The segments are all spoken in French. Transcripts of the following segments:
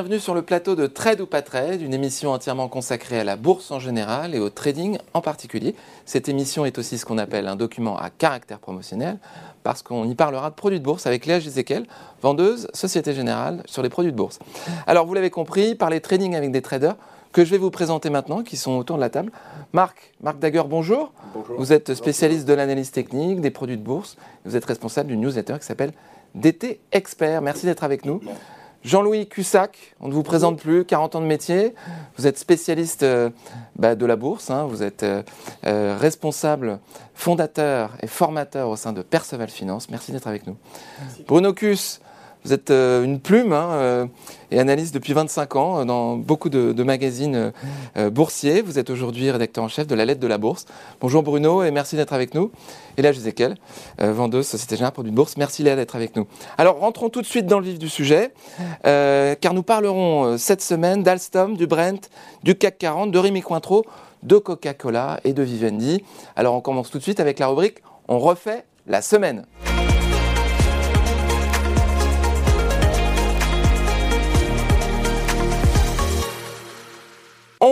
Bienvenue sur le plateau de Trade ou pas Trade, une émission entièrement consacrée à la bourse en général et au trading en particulier. Cette émission est aussi ce qu'on appelle un document à caractère promotionnel parce qu'on y parlera de produits de bourse avec Léa Giséquel, vendeuse Société Générale sur les produits de bourse. Alors vous l'avez compris, parler trading avec des traders que je vais vous présenter maintenant, qui sont autour de la table. Marc, Marc Daguer, bonjour. Bonjour. Vous êtes spécialiste de l'analyse technique, des produits de bourse. Vous êtes responsable d'une newsletter qui s'appelle DT Expert. Merci d'être avec nous. Jean-Louis Cussac, on ne vous présente plus, 40 ans de métier. Vous êtes spécialiste euh, bah, de la bourse. hein. Vous êtes euh, euh, responsable, fondateur et formateur au sein de Perceval Finance. Merci d'être avec nous. Bruno Cus, vous êtes euh, une plume hein, euh, et analyste depuis 25 ans euh, dans beaucoup de, magazines boursiers. Vous êtes aujourd'hui rédacteur en chef de la lettre de la bourse. Bonjour Bruno et merci d'être avec nous. Et là, Jézéquel, vendeuse Société Générale Produits de Bourse. Merci Léa d'être avec nous. Alors rentrons tout de suite dans le vif du sujet, car nous parlerons cette semaine d'Alstom, du Brent, du CAC 40, de Rémi Cointreau, de Coca-Cola et de Vivendi. Alors on commence tout de suite avec la rubrique On refait la semaine.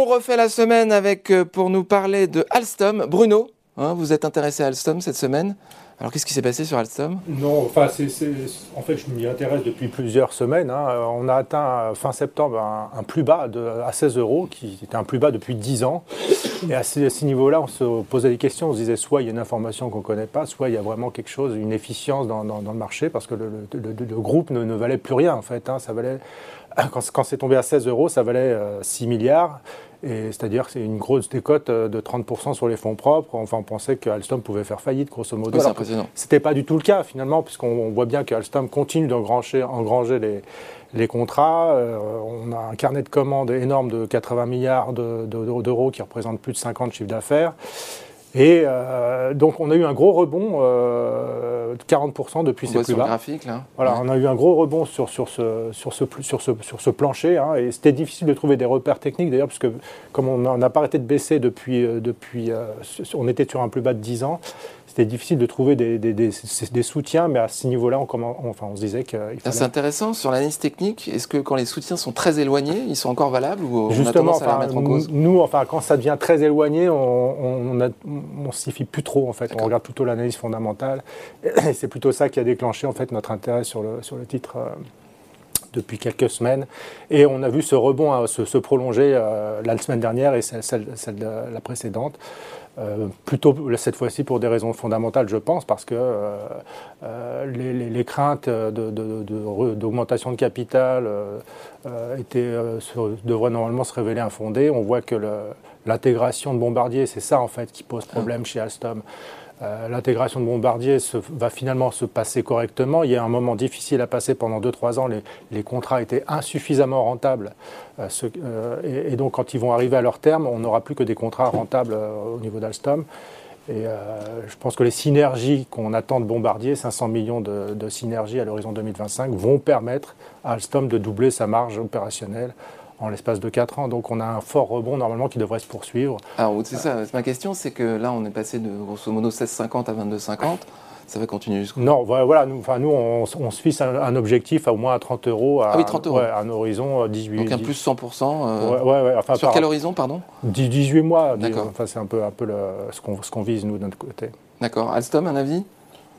Refait la semaine avec, euh, pour nous parler de Alstom. Bruno, hein, vous êtes intéressé à Alstom cette semaine. Alors qu'est-ce qui s'est passé sur Alstom? Non, enfin, en fait, je m'y intéresse depuis plusieurs semaines. hein. Euh, On a atteint euh, fin septembre un, plus bas à 16 euros, qui était un plus bas depuis 10 ans. Et à ce, à ce niveau-là, on se posait des questions. On se disait soit il y a une information qu'on ne connaît pas, soit il y a vraiment quelque chose, une efficience dans, le marché, parce que le, groupe ne, valait plus rien, en fait. hein. Ça valait, quand, c'est tombé à 16 euros, ça valait euh, 6 milliards. C'est-à-dire que c'est une grosse décote euh, de 30% sur les fonds propres. Enfin, on pensait que Alstom pouvait faire faillite, grosso modo. Oui, c'était pas du tout le cas finalement, puisqu'on on voit bien que Alstom continue d'engranger engranger les, les contrats. Euh, on a un carnet de commandes énorme de 80 milliards de- de- d'euros qui représente plus de 50 chiffres d'affaires. Et euh, donc on a eu un gros rebond euh, de 40% depuis On ces plus bas. graphique là. Voilà, Ouais. on a eu un gros rebond sur, sur, ce, sur, ce, sur, ce, sur ce plancher. hein, et c'était difficile de trouver des repères techniques d'ailleurs, parce que comme on n'a pas arrêté de baisser depuis, euh, depuis euh, on était sur un plus bas de 10 ans, c'était difficile de trouver des, des, des- des soutiens, mais à ce niveau-là, on, enfin, on se disait qu'il Ah, fallait... C'est intéressant sur l'analyse technique. Est-ce que quand les soutiens sont très éloignés, ils sont encore valables ou on a Justement, à les en cause nous, enfin, quand ça devient très éloigné, on on s'y fie plus trop en fait. On regarde plutôt l'analyse fondamentale. Et c'est plutôt ça qui a déclenché en fait notre intérêt sur le, sur le titre euh, depuis quelques semaines. Et on a vu ce rebond euh, se, se prolonger euh, la semaine dernière et celle, celle- celle de la précédente. Euh, plutôt cette fois-ci pour des raisons fondamentales, je pense, parce que euh, euh, les, les- les craintes de- de- de- de re- d'augmentation de, capital euh, étaient, se- devraient normalement se révéler infondées. On voit que l'intégration de Bombardier, c'est ça en fait qui pose problème chez Alstom. Euh, L'intégration de Bombardier va finalement se passer correctement. Il y a un moment difficile à passer pendant 2-3 ans. Les, contrats étaient insuffisamment rentables. Euh, euh, et, donc, quand ils vont arriver à leur terme, on n'aura plus que des contrats rentables au niveau d'Alstom. Et je pense que les synergies qu'on attend de Bombardier, 500 millions de synergies à l'horizon 2025, vont permettre à Alstom de doubler sa marge opérationnelle en l'espace de 4 ans. Donc on a un fort rebond normalement qui devrait se poursuivre. Alors c'est ça. Ma question, c'est que là, on est passé de grosso modo 16,50 à 22,50. Ça va continuer jusqu'au. Non, voilà, nous, enfin, nous on, on se fixe un, un objectif à au moins à 30 euros. À, Ah oui, 30 euros. ouais, à un horizon euh, 18 Donc un 10 plus 100%. euh, Ouais, ouais, ouais, enfin, sur par- quel horizon, pardon? 10 18 mois. D'accord. Enfin, c'est un peu, un peu le- ce qu'on ce qu'on vise, nous, de notre côté. D'accord. Alstom, un avis?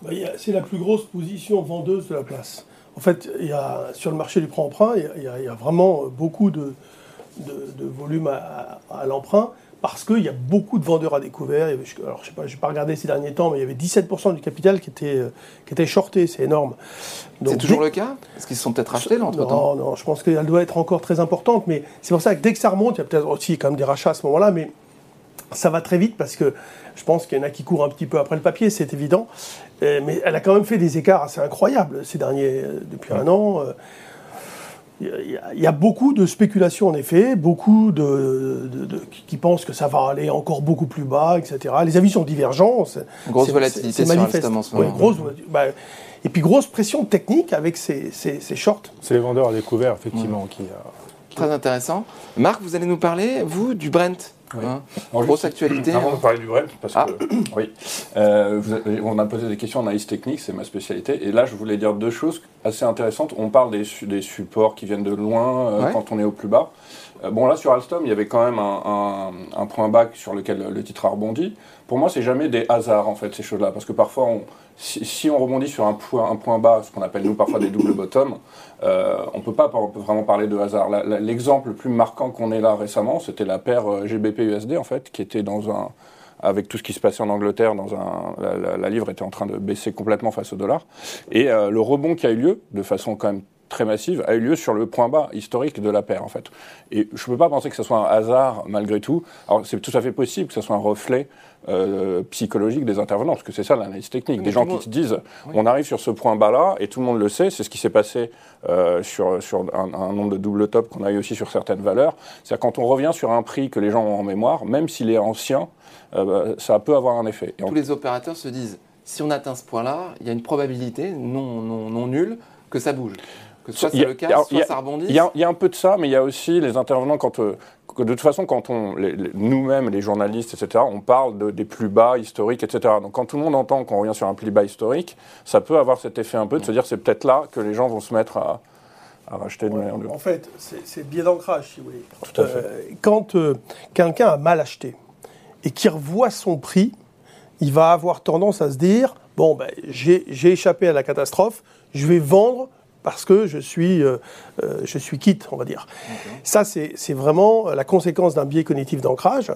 Bah, C'est la plus grosse position vendeuse de la place. En fait, il y a, sur le marché du prêt-emprunt, il y a- il y, a- il y a vraiment beaucoup de, de, de volume à, à- à l'emprunt parce qu'il y a beaucoup de vendeurs à découvert. Avait- alors, je sais pas, n'ai pas regardé ces derniers temps, mais il y avait 17% du capital qui était, qui était shorté. C'est énorme. C'est toujours dès- le cas? Est-ce qu'ils se sont peut-être rachetés là entre-temps non, non, je pense qu'elle doit être encore très importante, mais c'est pour ça que dès que ça remonte, il y a peut-être aussi quand même des rachats à ce moment-là, mais ça va très vite parce que je pense qu'il y en a qui courent un petit peu après le papier, c'est évident. Euh, mais elle a quand même fait des écarts assez incroyables ces derniers, euh, depuis un an. euh, Il y, a- beaucoup de spéculations en effet, beaucoup de, de- de- qui- pensent que ça va aller encore beaucoup plus bas, etc. Les avis sont divergents. c'est- Grosse c'est- volatilité sur en ce Ouais, moment. grosse. Bah, et puis grosse pression technique avec ces, ces- ces shorts. C'est les vendeurs à découvert, effectivement, qui. euh, Très intéressant. Marc, vous allez nous parler, vous, du Brent? Hein Alors, Grosse juste- actualité. Avant hein. de parler du Brent, parce Ah. que oui, Euh, vous on a posé des questions en analyse technique, c'est ma spécialité. Et là, je voulais dire deux choses assez intéressantes. On parle des, su- des supports qui viennent de loin euh, Ouais. quand on est au plus bas. Euh, bon, là, sur Alstom, il y avait quand même un, un- un point bas sur lequel le titre a rebondi. Pour moi, c'est jamais des hasards, en fait, ces choses-là. Parce que parfois, on- si, si on rebondit sur un point, un point bas, ce qu'on appelle nous parfois des doubles bottoms, euh, on ne peut pas par- vraiment parler de hasard. L'exemple le plus marquant qu'on ait là récemment, c'était la paire euh, GBP-USD, en fait, qui était dans un avec tout ce qui se passait en Angleterre, dans un, la, la- la livre était en train de baisser complètement face au dollar. Et euh, le rebond qui a eu lieu, de façon quand même très massive, a eu lieu sur le point bas historique de la paire, en fait. Et je ne peux pas penser que ce soit un hasard, malgré tout. Alors, c'est tout à fait possible que ce soit un reflet euh, psychologique des intervenants, parce que c'est ça l'analyse technique. Oui, des gens qui se disent, on arrive sur ce point bas-là, et tout le monde le sait, c'est ce qui s'est passé euh, sur, sur un, un nombre de double top qu'on a eu aussi sur certaines valeurs. C'est-à-dire quand on revient sur un prix que les gens ont en mémoire, même s'il est ancien, euh, ça peut avoir un effet. Et Tous les opérateurs se disent, si on atteint ce point-là, il y a une probabilité non, non, non nulle que ça bouge. Que soit ça a- le alors, y soit a- ça rebondisse. Il y, a, il y a un peu de ça, mais il y a aussi les intervenants quand, euh, de toute façon, quand on, les- les- nous-mêmes, les journalistes, etc., on parle de- des plus bas historiques, etc. Donc quand tout le monde entend qu'on revient sur un plus bas historique, ça peut avoir cet effet un peu de se dire c'est peut-être là que les gens vont se mettre à, à racheter de manière de... En fait, c'est c'est le biais d'ancrage, si vous voulez. Tout à fait. Euh, quand euh, quelqu'un a mal acheté et qui revoit son prix, il va avoir tendance à se dire bon, ben, j'ai j'ai échappé à la catastrophe, je vais vendre parce que je suis, euh, euh, je suis quitte, on va dire. Ça, c'est c'est vraiment la conséquence d'un biais cognitif d'ancrage.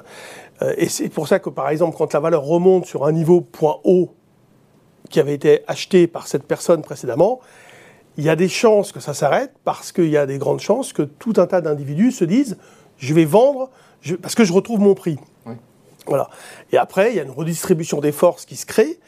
Euh, et c'est pour ça que, par exemple, quand la valeur remonte sur un niveau point haut qui avait été acheté par cette personne précédemment, il y a des chances que ça s'arrête parce qu'il y a des grandes chances que tout un tas d'individus se disent je vais vendre je- parce que je retrouve mon prix. Oui. Voilà. Et après, il y a une redistribution des forces qui se crée.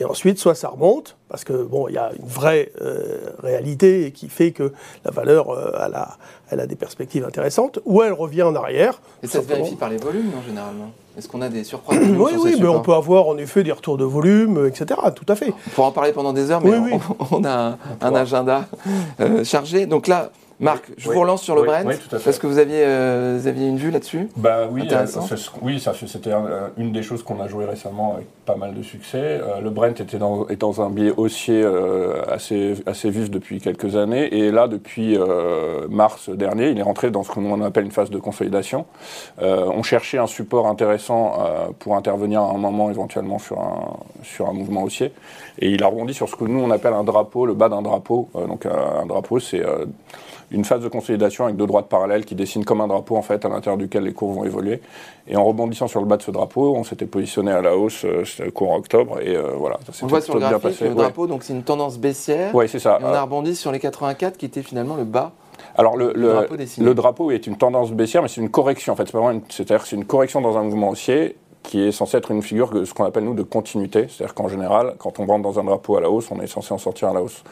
Et ensuite, soit ça remonte, parce que bon, il y a une vraie euh, réalité qui fait que la valeur, euh, elle, a, elle a des perspectives intéressantes, ou elle revient en arrière. Et ça se simplement. vérifie par les volumes, non, généralement? Est-ce qu'on a des surcroîts de Oui, sur oui, mais on peut avoir en effet des retours de volume, etc. Tout à fait. On pourra en parler pendant des heures, mais Oui, on, oui. on a un, un agenda euh, chargé. Donc là, Marc, je Oui. vous relance sur le Oui, Brent, oui, tout à fait. parce que vous aviez, euh, vous aviez une vue là-dessus. Bah oui, euh, oui, c'était un- une des choses qu'on a joué récemment avec pas mal de succès. Euh, le Brent était dans, est dans un biais haussier euh, assez, assez vif depuis quelques années, et là, depuis euh, mars dernier, il est rentré dans ce qu'on appelle une phase de consolidation. Euh, on cherchait un support intéressant euh, pour intervenir à un moment éventuellement sur un, sur un mouvement haussier, et il a rebondi sur ce que nous on appelle un drapeau, le bas d'un drapeau. Euh, donc euh, un drapeau, c'est euh, une phase de consolidation avec deux droites parallèles qui dessinent comme un drapeau en fait à l'intérieur duquel les cours vont évoluer. Et en rebondissant sur le bas de ce drapeau, on s'était positionné à la hausse euh, courant octobre et euh, voilà, ça On le voit sur le bien graphique, passé. le Ouais. drapeau, donc c'est une tendance baissière. Ouais, c'est ça. Et on a rebondi sur les 84 qui était finalement le bas. Alors le, le- drapeau dessiné. le drapeau est une tendance baissière, mais c'est une correction en fait. C'est-à-dire que c'est une correction dans un mouvement haussier qui est censé être une figure de ce qu'on appelle nous de continuité. C'est-à-dire qu'en général, quand on rentre dans un drapeau à la hausse, on est censé en sortir à la hausse.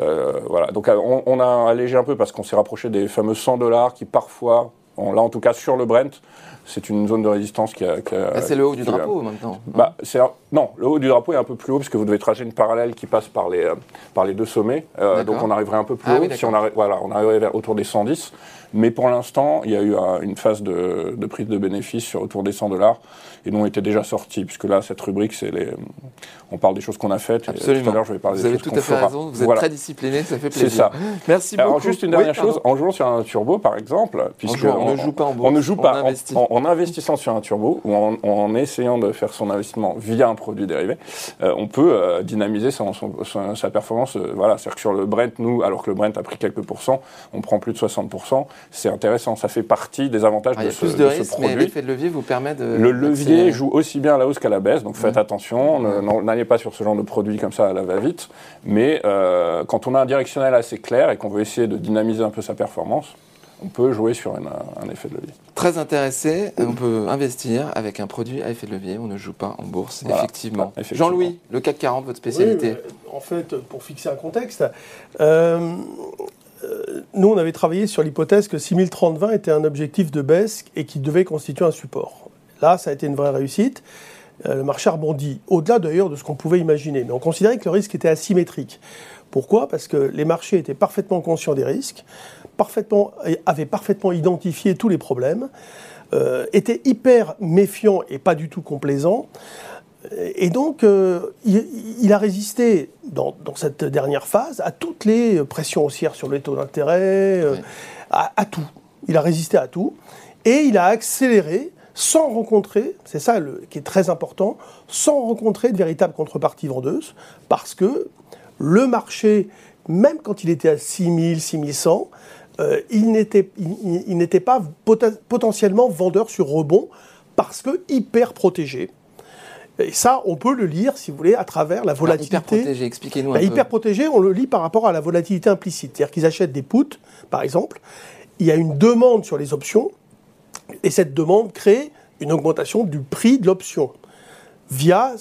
Euh, voilà. Donc euh, on, on a allégé un peu parce qu'on s'est rapproché des fameux 100 dollars qui parfois, on- là en tout cas sur le Brent, c'est une zone de résistance qui a. a- Là, c'est le haut du drapeau maintenant. bah, c'est non, le haut du drapeau est un peu plus haut parce que vous devez tracer une parallèle qui passe par les, euh, par les deux sommets. Euh, donc on arriverait un peu plus Ah haut. oui, si on arri- voilà, on arriverait vers autour des 110. Mais pour l'instant, il y a eu un- une phase de, de prise de bénéfice sur autour des 100 dollars. Et nous, on était déjà sortis, puisque là, cette rubrique, c'est les, on parle des choses qu'on a faites. Et tout à Absolument. l'heure, je vais parler Vous des avez tout à fait fera. raison. Vous êtes Voilà. très discipliné, ça fait C'est plaisir. ça. Merci beaucoup. Alors juste une dernière chose, en jouant sur un turbo par exemple, puisque on ne joue pas en bourse, on ne joue pas en- investit. en, en investissant sur un turbo ou en, en essayant de faire son investissement via un produit dérivé, euh, on peut euh, dynamiser son- son- son- sa performance. euh, voilà, c'est-à-dire que sur le Brent, nous, alors que le Brent a pris quelques pourcents, on prend plus de 60%. C'est intéressant, ça fait partie des avantages Ah, de, ce, de produit. l'effet de levier vous permet de. Le levier joue aussi bien à la hausse qu'à la baisse, donc faites attention, n'allez pas sur ce genre de produit comme ça à la va-vite. Mais euh, quand on a un directionnel assez clair et qu'on veut essayer de dynamiser un peu sa performance, on peut jouer sur une- un effet de levier. Très intéressé, on peut investir avec un produit à effet de levier. On ne joue pas en bourse, Voilà. effectivement. Effectivement. Jean-Louis, le CAC 40, votre spécialité. Oui, en fait, pour fixer un contexte, euh, euh, nous, on avait travaillé sur l'hypothèse que 6030-20 était un objectif de baisse et qui devait constituer un support. Là, ça a été une vraie réussite. Euh, le marché a rebondi, au-delà d'ailleurs de ce qu'on pouvait imaginer. Mais on considérait que le risque était asymétrique. Pourquoi? Parce que les marchés étaient parfaitement conscients des risques, parfaitement, avaient parfaitement identifié tous les problèmes, euh, était hyper méfiant et pas du tout complaisant. Et donc, euh, il, il a résisté dans, dans cette dernière phase à toutes les pressions haussières sur les taux d'intérêt, euh, à, à tout. Il a résisté à tout. Et il a accéléré sans rencontrer, c'est ça le, qui est très important, sans rencontrer de véritable contrepartie vendeuse, parce que le marché, même quand il était à 6000, 6100, euh, il n'était il- il- pas poten- potentiellement vendeur sur rebond, parce que hyper protégé. Et ça, on peut le lire, si vous voulez, à travers la Alors, volatilité. hyper protégé, expliquez-nous un Bah, peu. hyper protégé, on le lit par rapport à la volatilité implicite. C'est-à-dire qu'ils achètent des puts, par exemple. Il y a une demande sur les options, et cette demande crée une augmentation du prix de l'option via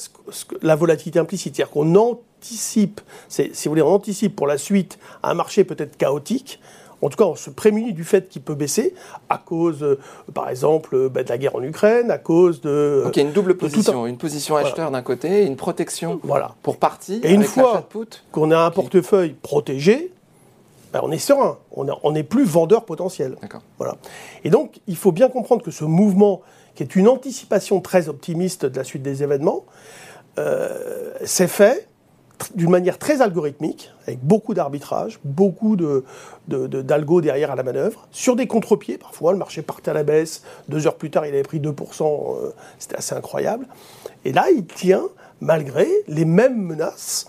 la volatilité implicite. C'est-à-dire qu'on anticipe, si vous voulez, on anticipe pour la suite un marché peut-être chaotique. En tout cas, on se prémunit du fait qu'il peut baisser à cause, euh, par exemple, euh, bah, de la guerre en Ukraine, à cause de... Donc il y a une double un- position, une position Voilà. acheteur d'un côté et une protection Voilà. pour partie Et une fois- qu'on a un portefeuille protégé, ben, on est serein, on est- on n'est plus vendeur potentiel. D'accord. Voilà. Et donc, il faut bien comprendre que ce mouvement, qui est une anticipation très optimiste de la suite des événements, euh, s'est fait d'une manière très algorithmique, avec beaucoup d'arbitrage, beaucoup de, derrière à la manœuvre, sur des contre-pieds parfois. Le marché partait à la baisse, deux heures plus tard, il avait pris 2%, euh, c'était assez incroyable. Et là, il tient malgré les mêmes menaces.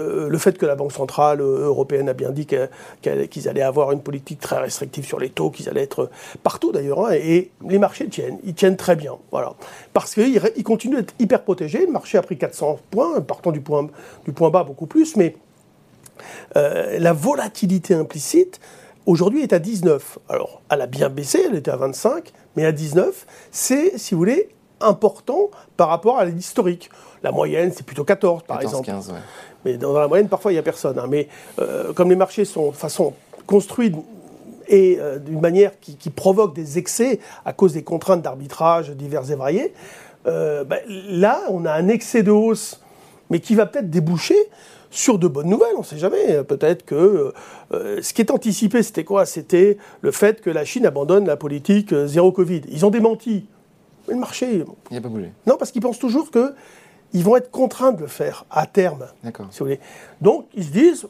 Euh, le fait que la Banque centrale euh, européenne a bien dit qu'ils allaient avoir une politique très restrictive sur les taux, qu'ils allaient être partout d'ailleurs, hein, et les marchés tiennent, ils tiennent très bien, voilà, parce qu'ils ils continuent d'être hyper protégés. Le marché a pris 400 points, partant du point, du point bas beaucoup plus, mais euh, la volatilité implicite aujourd'hui est à 19. Alors, elle a bien baissé, elle était à 25, mais à 19, c'est, si vous voulez, important par rapport à l'historique. La moyenne, c'est plutôt 14, par 14, exemple. 15, ouais. Mais dans la moyenne, parfois, il n'y a personne. hein. Mais euh, comme les marchés sont de façon construits et euh, d'une manière qui, qui provoque des excès à cause des contraintes d'arbitrage diverses et variées, euh, ben, là, on a un excès de hausse, mais qui va peut-être déboucher sur de bonnes nouvelles, on ne sait jamais. Peut-être que euh, ce qui est anticipé, c'était quoi? C'était le fait que la Chine abandonne la politique zéro Covid. Ils ont démenti. Mais le marché, Il n'a pas bougé. non, parce qu'ils pensent toujours que ils vont être contraints de le faire à terme. Si vous voulez. Donc, ils se disent,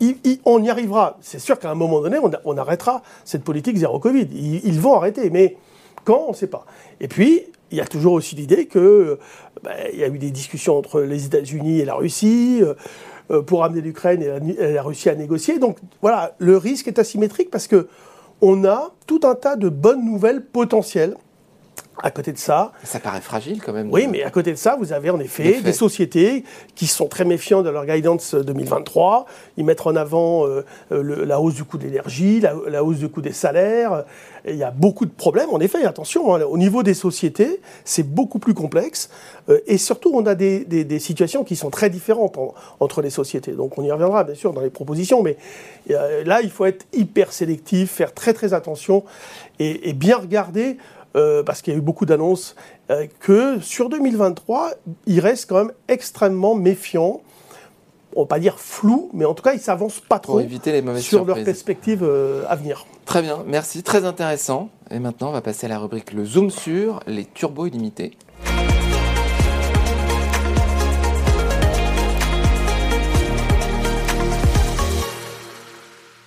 il- il- on y arrivera. C'est sûr qu'à un moment donné, on, arrêtera cette politique zéro Covid. Ils, ils vont arrêter, mais quand, on ne sait pas. Et puis, il y a toujours aussi l'idée que ben, il y a eu des discussions entre les États-Unis et la Russie euh, euh, pour amener l'Ukraine et, la- et la Russie à négocier. Donc, voilà, le risque est asymétrique parce que on a tout un tas de bonnes nouvelles potentielles. À côté de ça, Ça paraît fragile quand même. oui, mais à côté de ça, vous avez en effet Des sociétés qui sont très méfiants de leur guidance 2023. Ils mettent en avant euh, euh, le- la hausse du coût de l'énergie, la, la hausse du coût des salaires. Et il y a beaucoup de problèmes. En effet, attention, hein, au niveau des sociétés, c'est beaucoup plus complexe. Euh, et surtout, on a des, des- des situations qui sont très différentes en- entre les sociétés. Donc, on y reviendra bien sûr dans les propositions. Mais euh, là, il faut être hyper sélectif, faire très très attention et, et bien regarder euh, parce qu'il y a eu beaucoup d'annonces, euh, que sur 2023, il reste quand même extrêmement méfiant. On va pas dire flou, mais en tout cas, ils s'avancent pas trop éviter les mauvaises sur leurs perspectives euh, à venir. Très bien, merci, très intéressant. Et maintenant, on va passer à la rubrique Le Zoom sur les turbos illimités.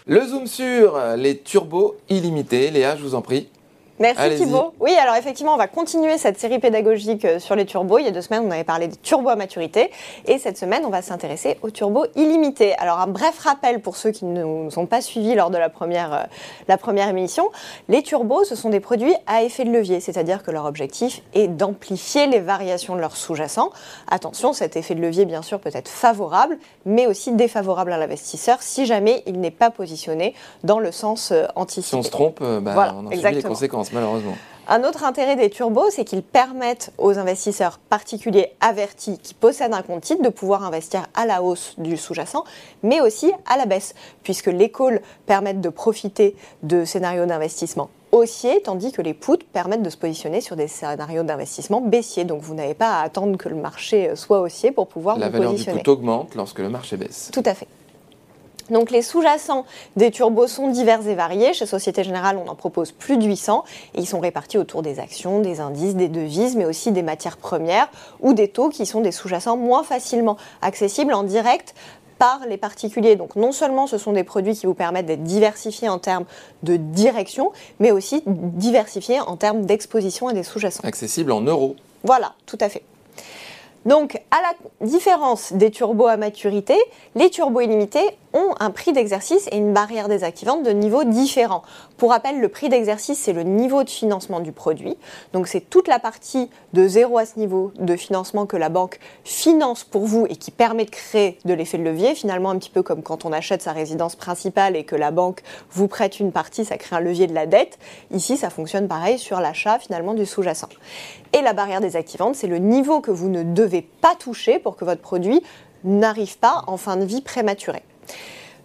Le zoom sur les turbos illimités. Léa, je vous en prie. Merci. Thibault. Oui, alors effectivement, on va continuer cette série pédagogique euh, sur les turbos. Il y a deux semaines, on avait parlé des turbos à maturité. Et cette semaine, on va s'intéresser aux turbos illimités. Alors, un bref rappel pour ceux qui ne nous ont pas suivis lors de la première, euh, la première émission. Les turbos, ce sont des produits à effet de levier, c'est-à-dire que leur objectif est d'amplifier les variations de leur sous-jacent. Attention, cet effet de levier, bien sûr, peut être favorable, mais aussi défavorable à l'investisseur si jamais il n'est pas positionné dans le sens euh, Si anticipé. on se trompe, euh, bah, Voilà, on en subit les exactement. Malheureusement. Un autre intérêt des turbos, c'est qu'ils permettent aux investisseurs particuliers avertis qui possèdent un compte titre de pouvoir investir à la hausse du sous-jacent, mais aussi à la baisse, puisque les calls permettent de profiter de scénarios d'investissement haussiers, tandis que les puts permettent de se positionner sur des scénarios d'investissement baissiers. Donc vous n'avez pas à attendre que le marché soit haussier pour pouvoir La vous valeur du positionner. put augmente lorsque le marché baisse. Tout à fait. Donc les sous-jacents des turbos sont divers et variés. Chez Société Générale, on en propose plus de 800 et ils sont répartis autour des actions, des indices, des devises, mais aussi des matières premières ou des taux qui sont des sous-jacents moins facilement accessibles en direct par les particuliers. Donc non seulement ce sont des produits qui vous permettent d'être diversifiés en termes de direction, mais aussi diversifiés en termes d'exposition à des sous-jacents. Accessible en euros. Voilà, tout à fait. Donc, à la différence des turbos à maturité, les turbos illimités ont un prix d'exercice et une barrière désactivante de niveau différent. Pour rappel, le prix d'exercice, c'est le niveau de financement du produit. Donc, c'est toute la partie de zéro à ce niveau de financement que la banque finance pour vous et qui permet de créer de l'effet de levier. Finalement, un petit peu comme quand on achète sa résidence principale et que la banque vous prête une partie, ça crée un levier de la dette. Ici, ça fonctionne pareil sur l'achat finalement du sous-jacent. Et la barrière désactivante, c'est le niveau que vous ne devez pas toucher pour que votre produit n'arrive pas en fin de vie prématurée.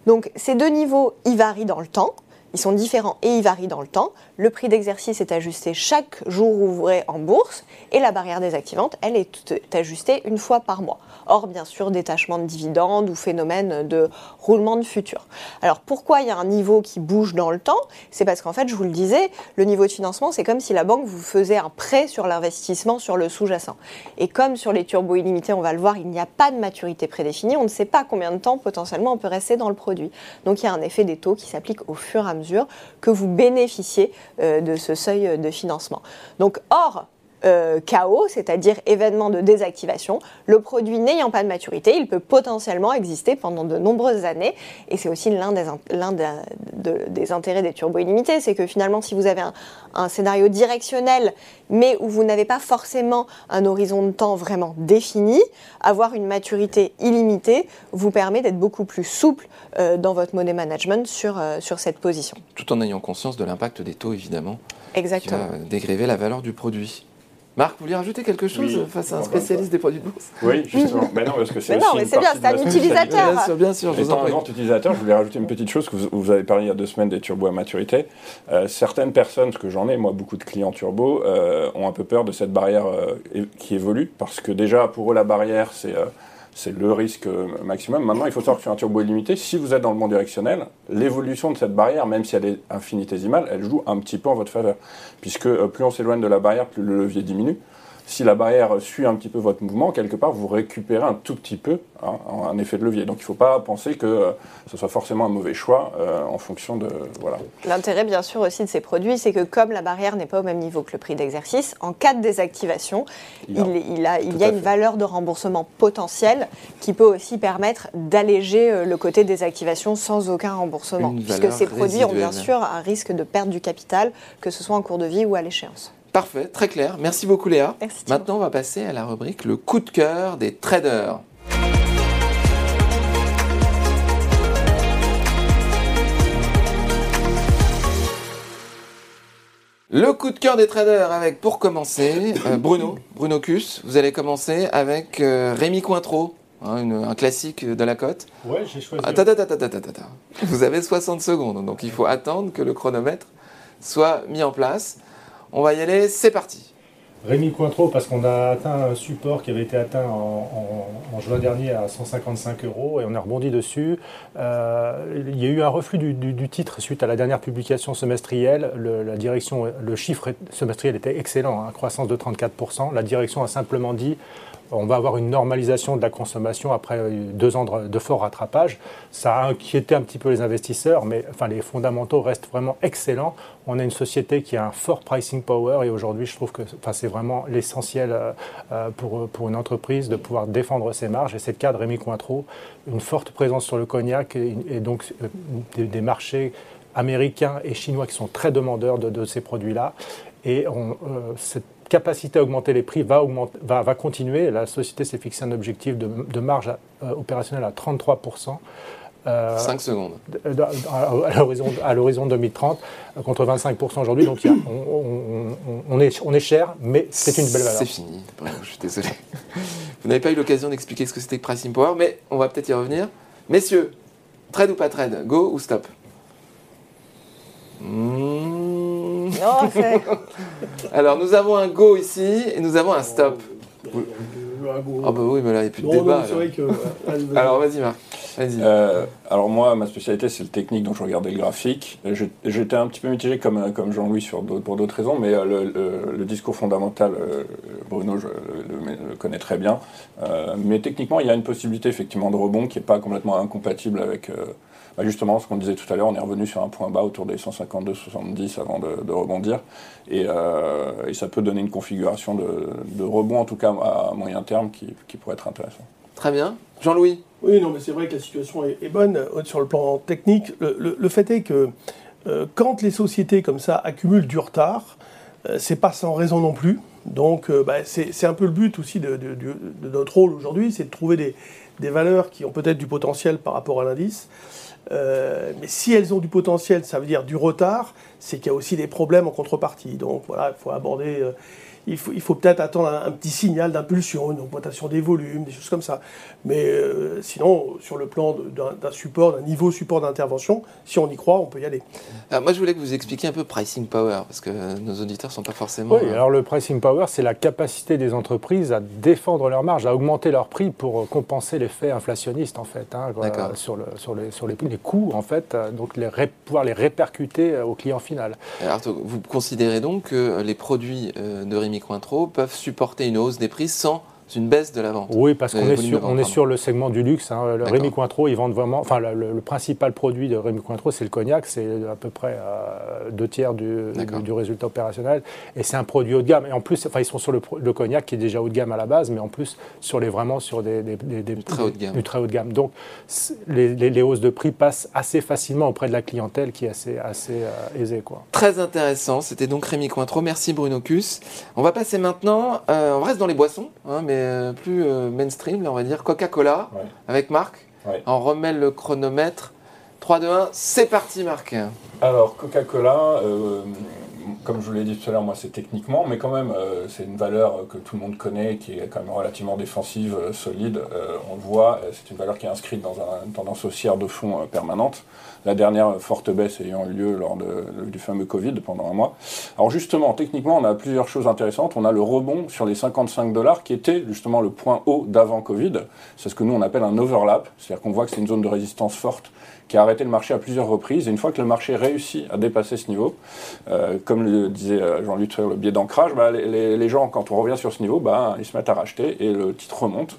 Donc ces deux niveaux, ils varient dans le temps. Ils sont différents et ils varient dans le temps. Le prix d'exercice est ajusté chaque jour ouvré en bourse et la barrière désactivante, elle est ajustée une fois par mois. Or, bien sûr, détachement de dividendes ou phénomène de roulement de futur. Alors, pourquoi il y a un niveau qui bouge dans le temps? C'est parce qu'en fait, je vous le disais, le niveau de financement, c'est comme si la banque vous faisait un prêt sur l'investissement sur le sous-jacent. Et comme sur les turbos illimités, on va le voir, il n'y a pas de maturité prédéfinie, on ne sait pas combien de temps potentiellement on peut rester dans le produit. Donc, il y a un effet des taux qui s'applique au fur et à mesure que vous bénéficiez de ce seuil de financement. Donc, or, euh, chaos, c'est-à-dire événement de désactivation. Le produit n'ayant pas de maturité, il peut potentiellement exister pendant de nombreuses années. Et c'est aussi l'un des, des, intérêts des turbos illimités, c'est que finalement, si vous avez un, scénario directionnel, mais où vous n'avez pas forcément un horizon de temps vraiment défini, avoir une maturité illimitée vous permet d'être beaucoup plus souple euh, dans votre money management sur, euh, sur cette position. Tout en ayant conscience de l'impact des taux, évidemment. Exactement. Qui va dégréver la valeur du produit. Marc, vous voulez rajouter quelque chose face à un spécialiste des produits de bourse Oui, justement. mais non, parce que c'est aussi non, mais c'est bien, c'est un utilisateur. Bien sûr, bien sûr. Étant un grand utilisateur, je voulais rajouter une petite chose que vous, avez parlé il y a deux semaines des turbos à maturité. Euh, certaines personnes, ce que j'en ai, moi, beaucoup de clients turbo, euh, ont un peu peur de cette barrière euh, qui évolue, parce que déjà, pour eux, la barrière, c'est c'est le risque maximum. Maintenant, il faut savoir que sur un turbo illimité, si vous êtes dans le bon directionnel, l'évolution de cette barrière, même si elle est infinitésimale, elle joue un petit peu en votre faveur. Puisque euh, plus on s'éloigne de la barrière, plus le levier diminue si la barrière suit un petit peu votre mouvement, quelque part, vous récupérez un tout petit peu hein, un effet de levier. Donc il ne faut pas penser que euh, ce soit forcément un mauvais choix euh, en fonction de... Voilà. L'intérêt, bien sûr, aussi de ces produits, c'est que comme la barrière n'est pas au même niveau que le prix d'exercice, en cas de désactivation, il, y a une valeur de remboursement potentielle qui peut aussi permettre d'alléger euh, le côté désactivation sans aucun remboursement. puisque ces produits ont bien sûr un risque de perte du capital, que ce soit en cours de vie ou à l'échéance. Parfait, très clair. Merci beaucoup Léa. Merci. Maintenant, on va passer à la rubrique le coup de cœur des traders. Le coup de cœur des traders avec, pour commencer, euh, Bruno, Bruno Cus. Vous allez commencer avec euh, Rémi Cointreau, hein, un classique de la cote. Ouais, j'ai choisi. Attends, attends, attends, attends, attends. Vous avez 60 secondes, donc il faut attendre que le chronomètre soit mis en place. On va y aller, c'est parti. Rémi Cointreau, parce qu'on a atteint un support qui avait été atteint en, juin dernier à 155 euros et on a rebondi dessus. Euh, il y a eu un reflux du, titre suite à la dernière publication semestrielle. Le, la direction, le chiffre semestriel était excellent, hein, croissance de 34%. La direction a simplement dit on va avoir une normalisation de la consommation après deux ans de, fort rattrapage. Ça a inquiété un petit peu les investisseurs, mais enfin, les fondamentaux restent vraiment excellents. On a une société qui a un fort pricing power et aujourd'hui, je trouve que enfin, c'est vraiment l'essentiel euh, euh, pour, pour une entreprise de pouvoir défendre ses marges. Et c'est le cas de Rémi Cointreau, une forte présence sur le cognac et, donc euh, des, marchés américains et chinois qui sont très demandeurs de, ces produits-là. Et on, cette capacité à augmenter les prix va, va, va continuer. La société s'est fixé un objectif de, marge euh, opérationnelle à 33%. 5 euh, secondes. À l'horizon 2030, contre 25% aujourd'hui. Donc on, est, on est cher, mais c'est une belle valeur. C'est fini. Je suis désolé. Vous n'avez pas eu l'occasion d'expliquer ce que c'était que Pricing Power, mais on va peut-être y revenir. Messieurs, trade ou pas trade? Go ou stop? Alors, nous avons un go ici et nous avons un stop. Ah bah oui, mais là, il n'y a plus de débat. alors, vas-y, Marc. Vas-y. Euh, alors moi, ma spécialité, c'est le technique, donc je regardais le graphique. J'étais un petit peu mitigé comme, comme Jean-Louis sur d'autres- pour d'autres raisons, mais euh, le, le- le discours fondamental, euh, Bruno, je le, le connais très bien. Euh, mais techniquement, il y a une possibilité effectivement de rebond qui n'est pas complètement incompatible avec euh, bah, justement ce qu'on disait tout à l'heure. On est revenu sur un point bas autour des 152-70 avant de, de rebondir. Et, euh, et ça peut donner une configuration de, de rebond, en tout cas à moyen terme, qui, qui pourrait être intéressant. Très bien. Jean-Louis? Oui, non, mais c'est vrai que la situation est, est bonne euh, sur le plan technique. Le, le- le fait est que euh, quand les sociétés comme ça accumulent du retard, euh, c'est pas sans raison non plus. Donc, euh, bah, c'est c'est un peu le but aussi de, de- de- de notre rôle aujourd'hui, c'est de trouver des, des valeurs qui ont peut-être du potentiel par rapport à l'indice. Euh, mais si elles ont du potentiel, ça veut dire du retard, c'est qu'il y a aussi des problèmes en contrepartie. Donc voilà, il faut aborder. euh, il faut, il faut peut-être attendre un, un petit signal d'impulsion, une augmentation des volumes, des choses comme ça. Mais euh, sinon, sur le plan d'un support, d'un niveau support d'intervention, si on y croit, on peut y aller. Alors, Moi, je voulais que vous expliquiez un peu pricing power, parce que nos auditeurs ne sont pas forcément. Oui, alors le pricing power, c'est la capacité des entreprises à défendre leurs marges, à augmenter leurs prix pour euh, compenser l'effet inflationniste, en fait, hein, sur, le, sur, les, sur les, les coûts, en fait, euh, donc les ré- pouvoir les répercuter au client final. Alors, vous considérez donc que les produits de Peuvent supporter une hausse des prix sans une baisse de la vente Oui, parce qu'on est, sur, de vente, on est pardon. sur le segment du luxe. hein. Le. Rémi Cointreau, ils vendent vraiment. Enfin, le, le- le principal produit de Rémi Cointreau, c'est le cognac. C'est à peu près euh, deux tiers du, du, du résultat opérationnel. Et c'est un produit haut de gamme. Et en plus, enfin, ils sont sur le, cognac qui est déjà haut de gamme à la base, mais en plus sur les vraiment sur des, des- des- des- très haut de gamme. du très haut de gamme. Donc, les, les- les hausses de prix passent assez facilement auprès de la clientèle qui est assez, assez euh, aisée, quoi. Très intéressant, c'était donc Rémi Cointreau. Merci Bruno Cus. On va passer maintenant, euh, on reste dans les boissons, hein, mais euh, plus euh, mainstream, là, on va dire Coca-Cola Ouais. avec Marc. Ouais. On remet le chronomètre. 3, 2, 1, c'est parti Marc. Alors, Coca-Cola, euh, comme je vous l'ai dit tout à l'heure, moi c'est techniquement, mais quand même, euh, c'est une valeur que tout le monde connaît, qui est quand même relativement défensive, euh, solide. Euh, on le voit, euh, c'est une valeur qui est inscrite dans un- une tendance haussière de fond euh, permanente. La dernière forte baisse ayant eu lieu lors du fameux Covid pendant un mois. Alors justement, techniquement, on a plusieurs choses intéressantes. On a le rebond sur les 55 dollars qui était justement le point haut d'avant Covid. C'est ce que nous on appelle un overlap, c'est-à-dire qu'on voit que c'est une zone de résistance forte qui a arrêté le marché à plusieurs reprises. Et une fois que le marché réussit à dépasser ce niveau, euh, comme le disait euh, Jean-Luc Tré, le biais d'ancrage, bah, les, les- les gens, quand on revient sur ce niveau, bah, ils se mettent à racheter et le titre remonte.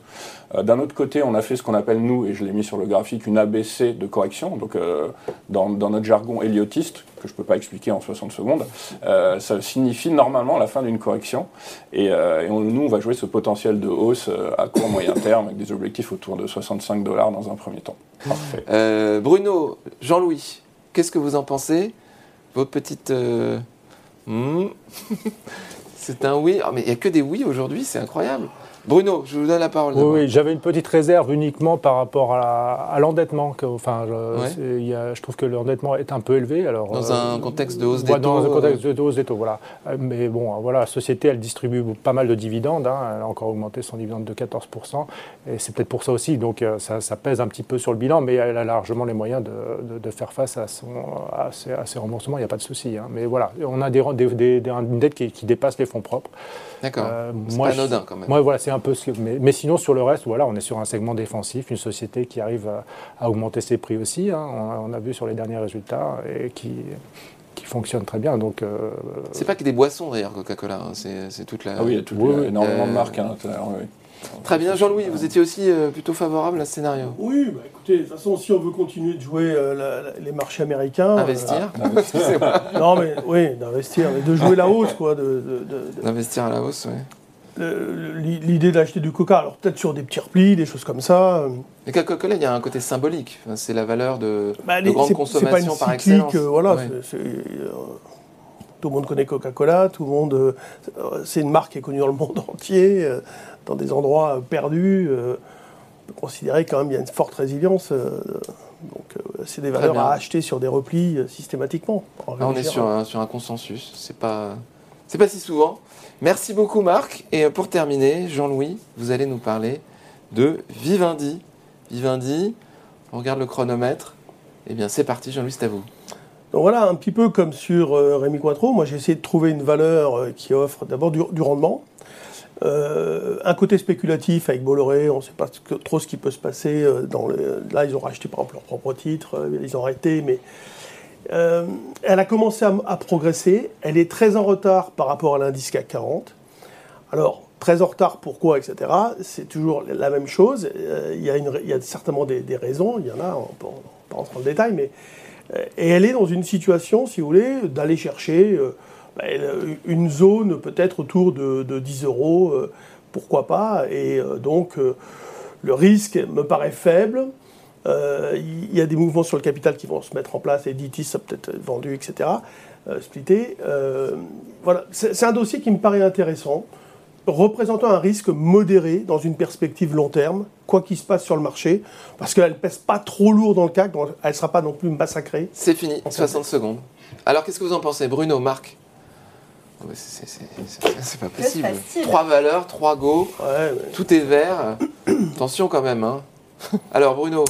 Euh, D'un autre côté, on a fait ce qu'on appelle, nous, et je l'ai mis sur le graphique, une ABC de correction. Donc, euh, dans, dans notre jargon héliotiste, que je ne peux pas expliquer en 60 secondes, euh, ça signifie normalement la fin d'une correction. Et, euh, et on- nous, on va jouer ce potentiel de hausse euh, à court moyen terme avec des objectifs autour de 65 dollars dans un premier temps. Parfait. Euh, Bruno, Jean-Louis, qu'est-ce que vous en pensez? Vos petites. Hmm c'est un oui. Ah, mais il n'y a que des oui aujourd'hui, c'est incroyable. Bruno, je vous donne la parole. Oui, j'avais une petite réserve uniquement par rapport à, à l'endettement. Enfin, je, Ouais. c'est- il y a- je trouve que l'endettement est un peu élevé. Alors, Dans euh, un contexte de hausse des ouais, Dans taux, un contexte de hausse des taux, voilà. Euh, Mais bon, euh, voilà, la société, elle distribue pas mal de dividendes. hein. Elle a encore augmenté son dividende de 14%. Et c'est peut-être pour ça aussi. Donc, euh, ça, ça pèse un petit peu sur le bilan, mais elle a largement les moyens de, de- de faire face à, son, à, ses, à ses remboursements. Il n'y a pas de souci. hein. Mais voilà, on a des, des, des- des- une dette qui, qui dépasse les fonds propres. D'accord. Euh, c'est pas anodin quand même. moi, voilà, c'est un peu ce que. Mais, mais sinon, sur le reste, voilà, on est sur un segment défensif, une société qui arrive à, à augmenter ses prix aussi. hein. On, a, on a vu sur les derniers résultats et qui, qui fonctionne très bien. Donc, euh, C'est pas que des boissons d'ailleurs, Coca-Cola. hein, C'est c'est toute la. Ah oui, il y a, oui, énormément Euh, de marques à l'intérieur. oui. Très bien, Jean-Louis, vous étiez aussi euh, plutôt favorable à ce scénario. Oui, bah écoutez, de toute façon, si on veut continuer de jouer euh, la- la- les marchés américains. Investir. Ah, euh, non, mais oui, d'investir, mais de jouer la hausse, quoi. De, de- de- de- D'investir à la hausse, oui. L'idée d'acheter du coca, alors peut-être sur des petits replis, des choses comme ça. euh, Mais Coca-Cola, il y a un côté symbolique. C'est la valeur de, Bah, de grande c'est pas une consommation par excellence. euh, voilà, Ouais. euh, tout le monde connaît Coca-Cola, tout le monde, c'est une marque qui est connue dans le monde entier, dans des endroits perdus. on peut considérer quand même qu'il y a une forte résilience. donc c'est des valeurs à acheter sur des replis systématiquement. en Là, on est sur un, sur un consensus. C'est pas, c'est pas si souvent. Merci beaucoup, Marc. Et pour terminer, Jean-Louis, vous allez nous parler de Vivendi. Vivendi, on regarde le chronomètre. Eh bien, c'est parti, Jean-Louis, c'est à vous. Donc voilà, un petit peu comme sur euh, Rémi Cointreau, moi j'ai essayé de trouver une valeur euh, qui offre d'abord du, rendement Euh, un côté spéculatif avec Bolloré, on ne sait pas trop ce qui peut se passer. là, ils ont racheté par exemple leur propre titre, ils ont arrêté, mais euh, elle a commencé à, progresser. Elle est très en retard par rapport à l'indice CAC 40. Alors, très en retard, pourquoi, etc. C'est toujours la même chose. Euh, il, y a certainement des, raisons, il y en a, on peut pas rentrer dans le détail, mais. euh, et elle est dans une situation, si vous voulez, d'aller chercher bah, une zone peut-être autour de, de 10 euros, pourquoi pas. Et donc, le risque me paraît faible. Euh, Il y a des mouvements sur le capital qui vont se mettre en place, et DITIS ça peut être vendu, etc., euh, splitté. Euh, voilà, c'est un dossier qui me paraît intéressant, représentant un risque modéré dans une perspective long terme, quoi qu'il se passe sur le marché, parce qu'elle ne pèse pas trop lourd dans le CAC, donc elle ne sera pas non plus massacrée. C'est fini, 60 secondes. Alors, qu'est-ce que vous en pensez Bruno, Marc? Oh, c'est- pas possible. Trois valeurs, trois go, Ouais, tout est vert. Attention quand même. Hein. Alors, Bruno,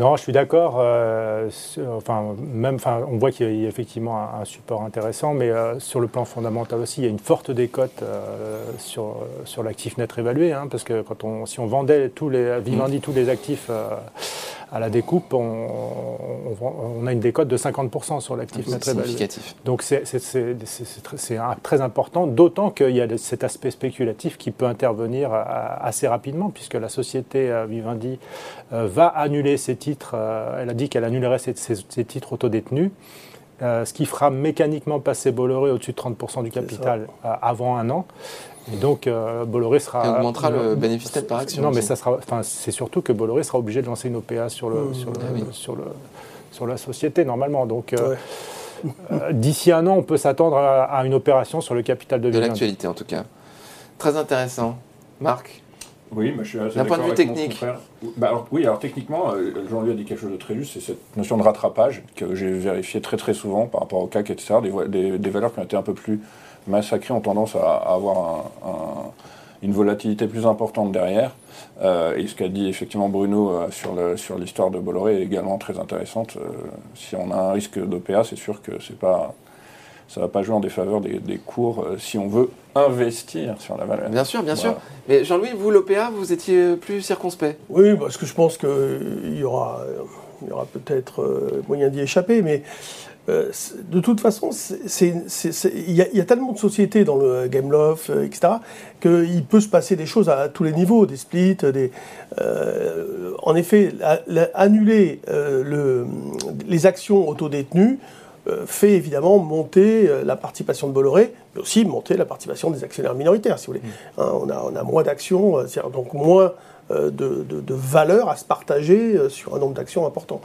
Non, je suis d'accord. euh, enfin, même, enfin, on voit qu'il y a effectivement un, un support intéressant, mais euh, sur le plan fondamental aussi, il y a une forte décote euh, sur, sur l'actif net réévalué, hein, parce que quand on, si on vendait tous les, Vivendi tous les actifs euh, à la découpe, on, on- on a une décote de 50% sur l'actif net significatif. Donc c'est très, important, d'autant qu'il y a cet aspect spéculatif qui peut intervenir euh, assez rapidement, puisque la société euh, Vivendi euh, va annuler ses titres, elle a dit qu'elle annulerait ses, ses- ses titres autodétenus, euh, ce qui fera mécaniquement passer Bolloré au-dessus de 30% du capital euh, avant un an. Et donc euh, Bolloré sera... Et augmentera le bénéfice net par action Non, mais ça sera, enfin, c'est surtout que Bolloré sera obligé de lancer une OPA sur, le, Mmh. sur, le, Ah oui. sur, le, sur la société, normalement. Donc... euh, Ouais. euh, D'ici un an, on peut s'attendre à, à une opération sur le capital de De Vivendi. l'actualité en tout cas. Très intéressant. Marc Oui, mais je suis assez D'un point de d'accord vue technique. Bah alors, oui, alors techniquement, Jean-Louis a dit quelque chose de très juste, c'est cette notion de rattrapage que j'ai vérifié très très souvent par rapport au CAC, etc. Des, des- des valeurs qui ont été un peu plus massacrées ont tendance à, à avoir un- un- une volatilité plus importante derrière. Euh, et ce qu'a dit effectivement Bruno euh, sur le- sur l'histoire de Bolloré est également très intéressante. Euh, si on a un risque d'OPA, c'est sûr que c'est pas ça va pas jouer en défaveur des, des cours euh, si on veut investir sur la valeur. Bien sûr, bien sûr. Mais Jean-Louis, vous, l'OPA, vous étiez plus circonspect? Oui, parce que je pense qu'il y aura, il y aura peut-être moyen d'y échapper, mais euh, de toute façon, il y, a- il y a tellement de sociétés dans le Gameloft, euh, etc., qu'il peut se passer des choses à tous les niveaux, des splits, des... euh, en effet, la- la- annuler le- les actions autodétenues fait évidemment monter la participation de Bolloré, mais aussi monter la participation des actionnaires minoritaires, si vous voulez. Hein, on, a, on a moins d'actions, donc moins de, de, de valeur à se partager sur un nombre d'actions important.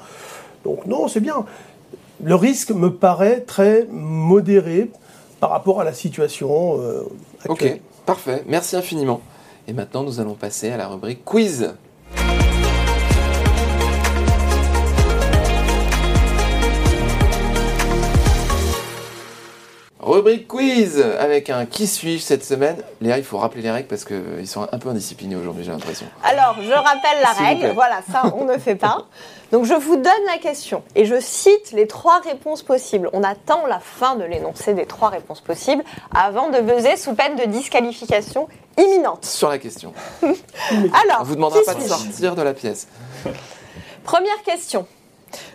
Donc non, c'est bien. Le risque me paraît très modéré par rapport à la situation euh, actuelle. Ok, parfait. Merci infiniment. Et maintenant, nous allons passer à la rubrique quiz. Rubrique quiz avec un qui suis-je cette semaine. Léa, il faut rappeler les règles parce qu'ils sont un peu indisciplinés aujourd'hui, j'ai l'impression. Alors, je rappelle la règle. Voilà, ça, on ne fait pas. Donc, je vous donne la question et je cite les trois réponses possibles. On attend la fin de l'énoncé des trois réponses possibles avant de buzzer sous peine de disqualification imminente. Sur la question. Alors, On vous demandera pas de sortir de la pièce. Première question.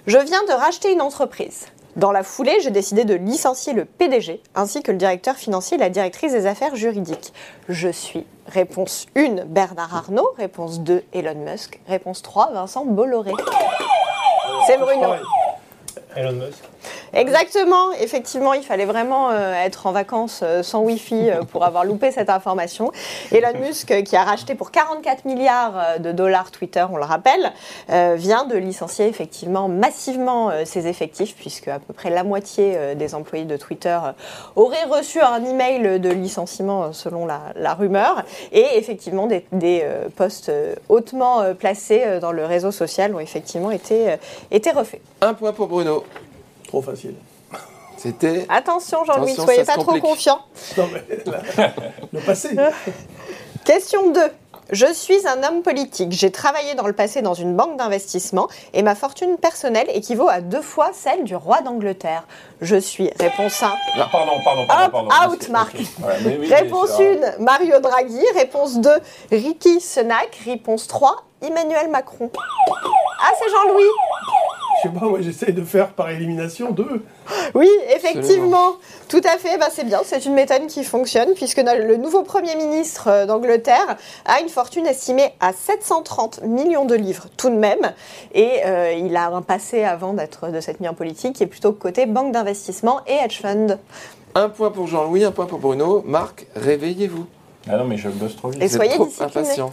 Je viens de racheter une entreprise. Dans la foulée, j'ai décidé de licencier le PDG ainsi que le directeur financier et la directrice des affaires juridiques. Je suis réponse 1 Bernard Arnault, réponse 2 Elon Musk, réponse 3 Vincent Bolloré. C'est Bruno. Elon Musk. Exactement, effectivement, il fallait vraiment euh, être en vacances euh, sans Wi-Fi euh, pour avoir loupé cette information. Elon Musk, qui a racheté pour 44 milliards de dollars Twitter, on le rappelle, vient de licencier effectivement massivement ses effectifs, puisque à peu près la moitié des employés de Twitter auraient reçu un email de licenciement selon la, rumeur, et effectivement des, des, postes hautement placés dans le réseau social ont effectivement été, été refaits. Un point pour Bruno. Trop facile. C'était. Attention Jean-Louis, soyez pas trop confiant. Non, mais là, le passé. Question 2. Je suis un homme politique. J'ai travaillé dans le passé dans une banque d'investissement et ma fortune personnelle équivaut à deux fois celle du roi d'Angleterre. Je suis réponse 1. Ah, pardon, pardon, pardon. Hop, pardon. out, Marc. ok. Ouais, mais oui, Réponse mais ça- 1, Mario Draghi. Réponse 2, Ricky Sunak. Réponse 3, Emmanuel Macron. Ah, c'est Jean-Louis. Je sais pas, moi j'essaye de faire par élimination deux. Oui, effectivement. Tout à fait, bah, c'est bien. C'est une méthode qui fonctionne puisque le nouveau Premier ministre euh, d'Angleterre a une fortune estimée à 730 millions de livres tout de même. Et euh, il a un passé avant d'être de cette mis en politique qui est plutôt côté banque d'investissement et hedge fund. Un point pour Jean-Louis, un point pour Bruno. Marc, réveillez-vous. Ah non, mais je bosse trop vite. Et soyez trop impatient.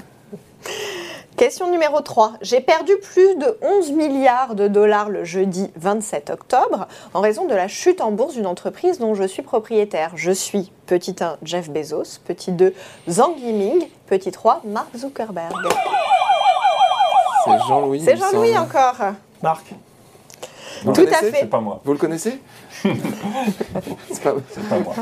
Question numéro 3. J'ai perdu plus de 11 milliards de dollars le jeudi 27 octobre en raison de la chute en bourse d'une entreprise dont je suis propriétaire. Je suis petit 1 Jeff Bezos, petit 2 Zhang Yiming, petit 3 Mark Zuckerberg. C'est Jean-Louis. C'est Jean-Louis encore. Marc, Vous le Tout à connaissez fait. C'est pas moi. Vous le connaissez C'est pas... C'est pas moi.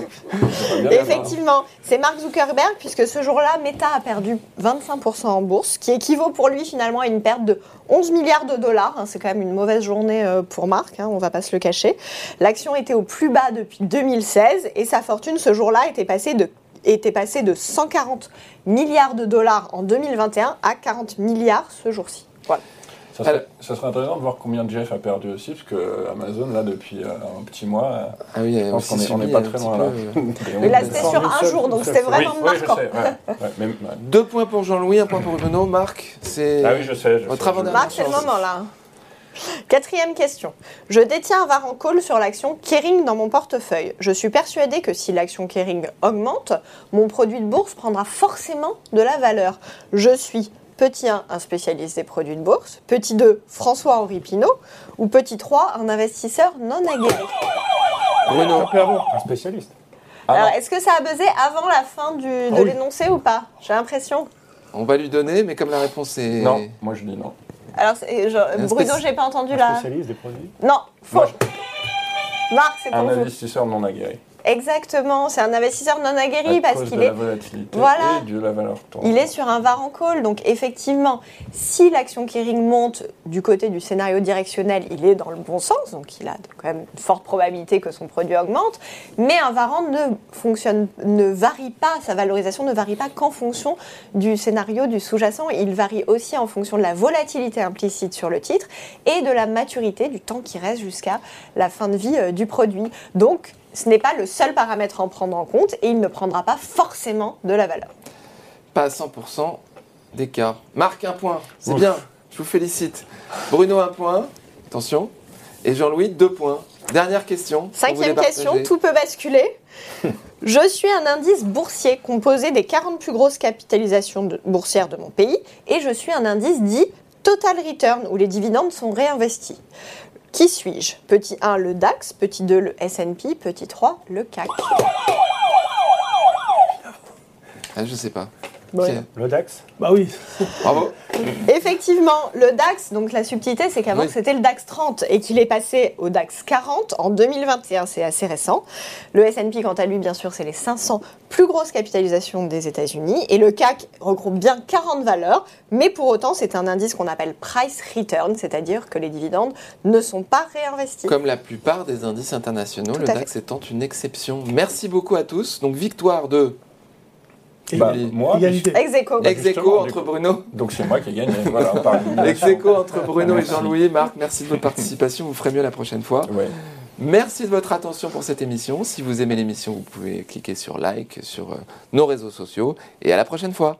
Effectivement, c'est Mark Zuckerberg puisque ce jour-là, Meta a perdu 25% en bourse, ce qui équivaut pour lui finalement à une perte de 11 milliards de dollars. hein. C'est quand même une mauvaise journée euh, pour Mark, hein, on va pas se le cacher. L'action était au plus bas depuis 2016 et sa fortune ce jour-là était passée de était passée de 140 milliards de dollars en 2021 à 40 milliards ce jour-ci. Voilà. Ça serait, ça serait intéressant de voir combien Jeff a perdu aussi, parce que Amazon, là, depuis euh, un petit mois, euh, Ah oui, je pense qu'on est, on est pas très loin là. Mais là, c'était sur un jour, donc on- c'était oui, vraiment oui, je marquant. sais. Ouais, ouais, mais- ouais. Deux points pour Jean-Louis, un point pour Bruno. Marc, c'est... Ah oui, je sais. Je Votre sais, Marc, c'est le moment là. Quatrième question. Je détiens un var en call sur l'action Kering dans mon portefeuille. Je suis persuadé que si l'action Kering augmente, mon produit de bourse prendra forcément de la valeur. Je suis petit 1, un spécialiste des produits de bourse, petit 2, François-Henri Pinault, ou petit 3, un investisseur non aguerri. Bruno, Un spécialiste. Ah Alors, est-ce que ça a buzzé avant la fin du, de Ah oui. l'énoncé ou pas? J'ai l'impression. on va lui donner, mais comme la réponse est... Non, moi je dis non. Alors, je- Un Bruno, j'ai pas entendu Un là. spécialiste des produits? Non, faux. Moi, Marc, c'est Un pour vous. investisseur non aguerri. Exactement, c'est un investisseur non aguerri à parce qu'il est la volatilité Voilà. et de la valeur tournante. Il est sur un var en call, donc effectivement, si l'action Kering monte du côté du scénario directionnel, il est dans le bon sens, donc il a quand même une forte probabilité que son produit augmente, mais un varant ne fonctionne, ne varie pas, sa valorisation ne varie pas qu'en fonction du scénario du sous-jacent, il varie aussi en fonction de la volatilité implicite sur le titre et de la maturité du temps qui reste jusqu'à la fin de vie euh, du produit. Donc, ce n'est pas le seul paramètre à en prendre en compte et il ne prendra pas forcément de la valeur. Pas à 100% d'écart. Marc, un point. C'est Ouf. bien. Je vous félicite. Bruno, un point. Attention. Et Jean-Louis, deux points. Dernière question. Cinquième question, tout peut basculer. Je suis un indice boursier composé des 40 plus grosses capitalisations de- boursières de mon pays et je suis un indice dit Total Return où les dividendes sont réinvestis. Qui suis-je? Petit 1, le DAX, petit 2, le S&P, petit 3, le CAC. Ah, je sais pas. Ouais. Le DAX. bah oui. Bravo. Effectivement, le DAX, donc la subtilité, c'est qu'avant Oui. c'était le DAX 30 et qu'il est passé au DAX 40 en 2021, c'est assez récent. Le S&P, quant à lui, bien sûr, c'est les 500 plus grosses capitalisations des États-Unis et le CAC regroupe bien 40 valeurs, mais pour autant, c'est un indice qu'on appelle price return, c'est-à-dire que les dividendes ne sont pas réinvestis. Comme la plupart des indices internationaux, Tout le DAX étant une exception. Merci beaucoup à tous. Donc victoire de Bah, moi, Égalité. Ex aequo. Bah, entre Bruno. donc c'est moi qui ai gagné. Voilà, Ex entre Bruno et. Jean-Louis. Marc, merci de votre participation. Vous ferez mieux la prochaine fois. Ouais. Merci de votre attention pour cette émission. Si vous aimez l'émission, vous pouvez cliquer sur like sur euh, nos réseaux sociaux. Et à la prochaine fois.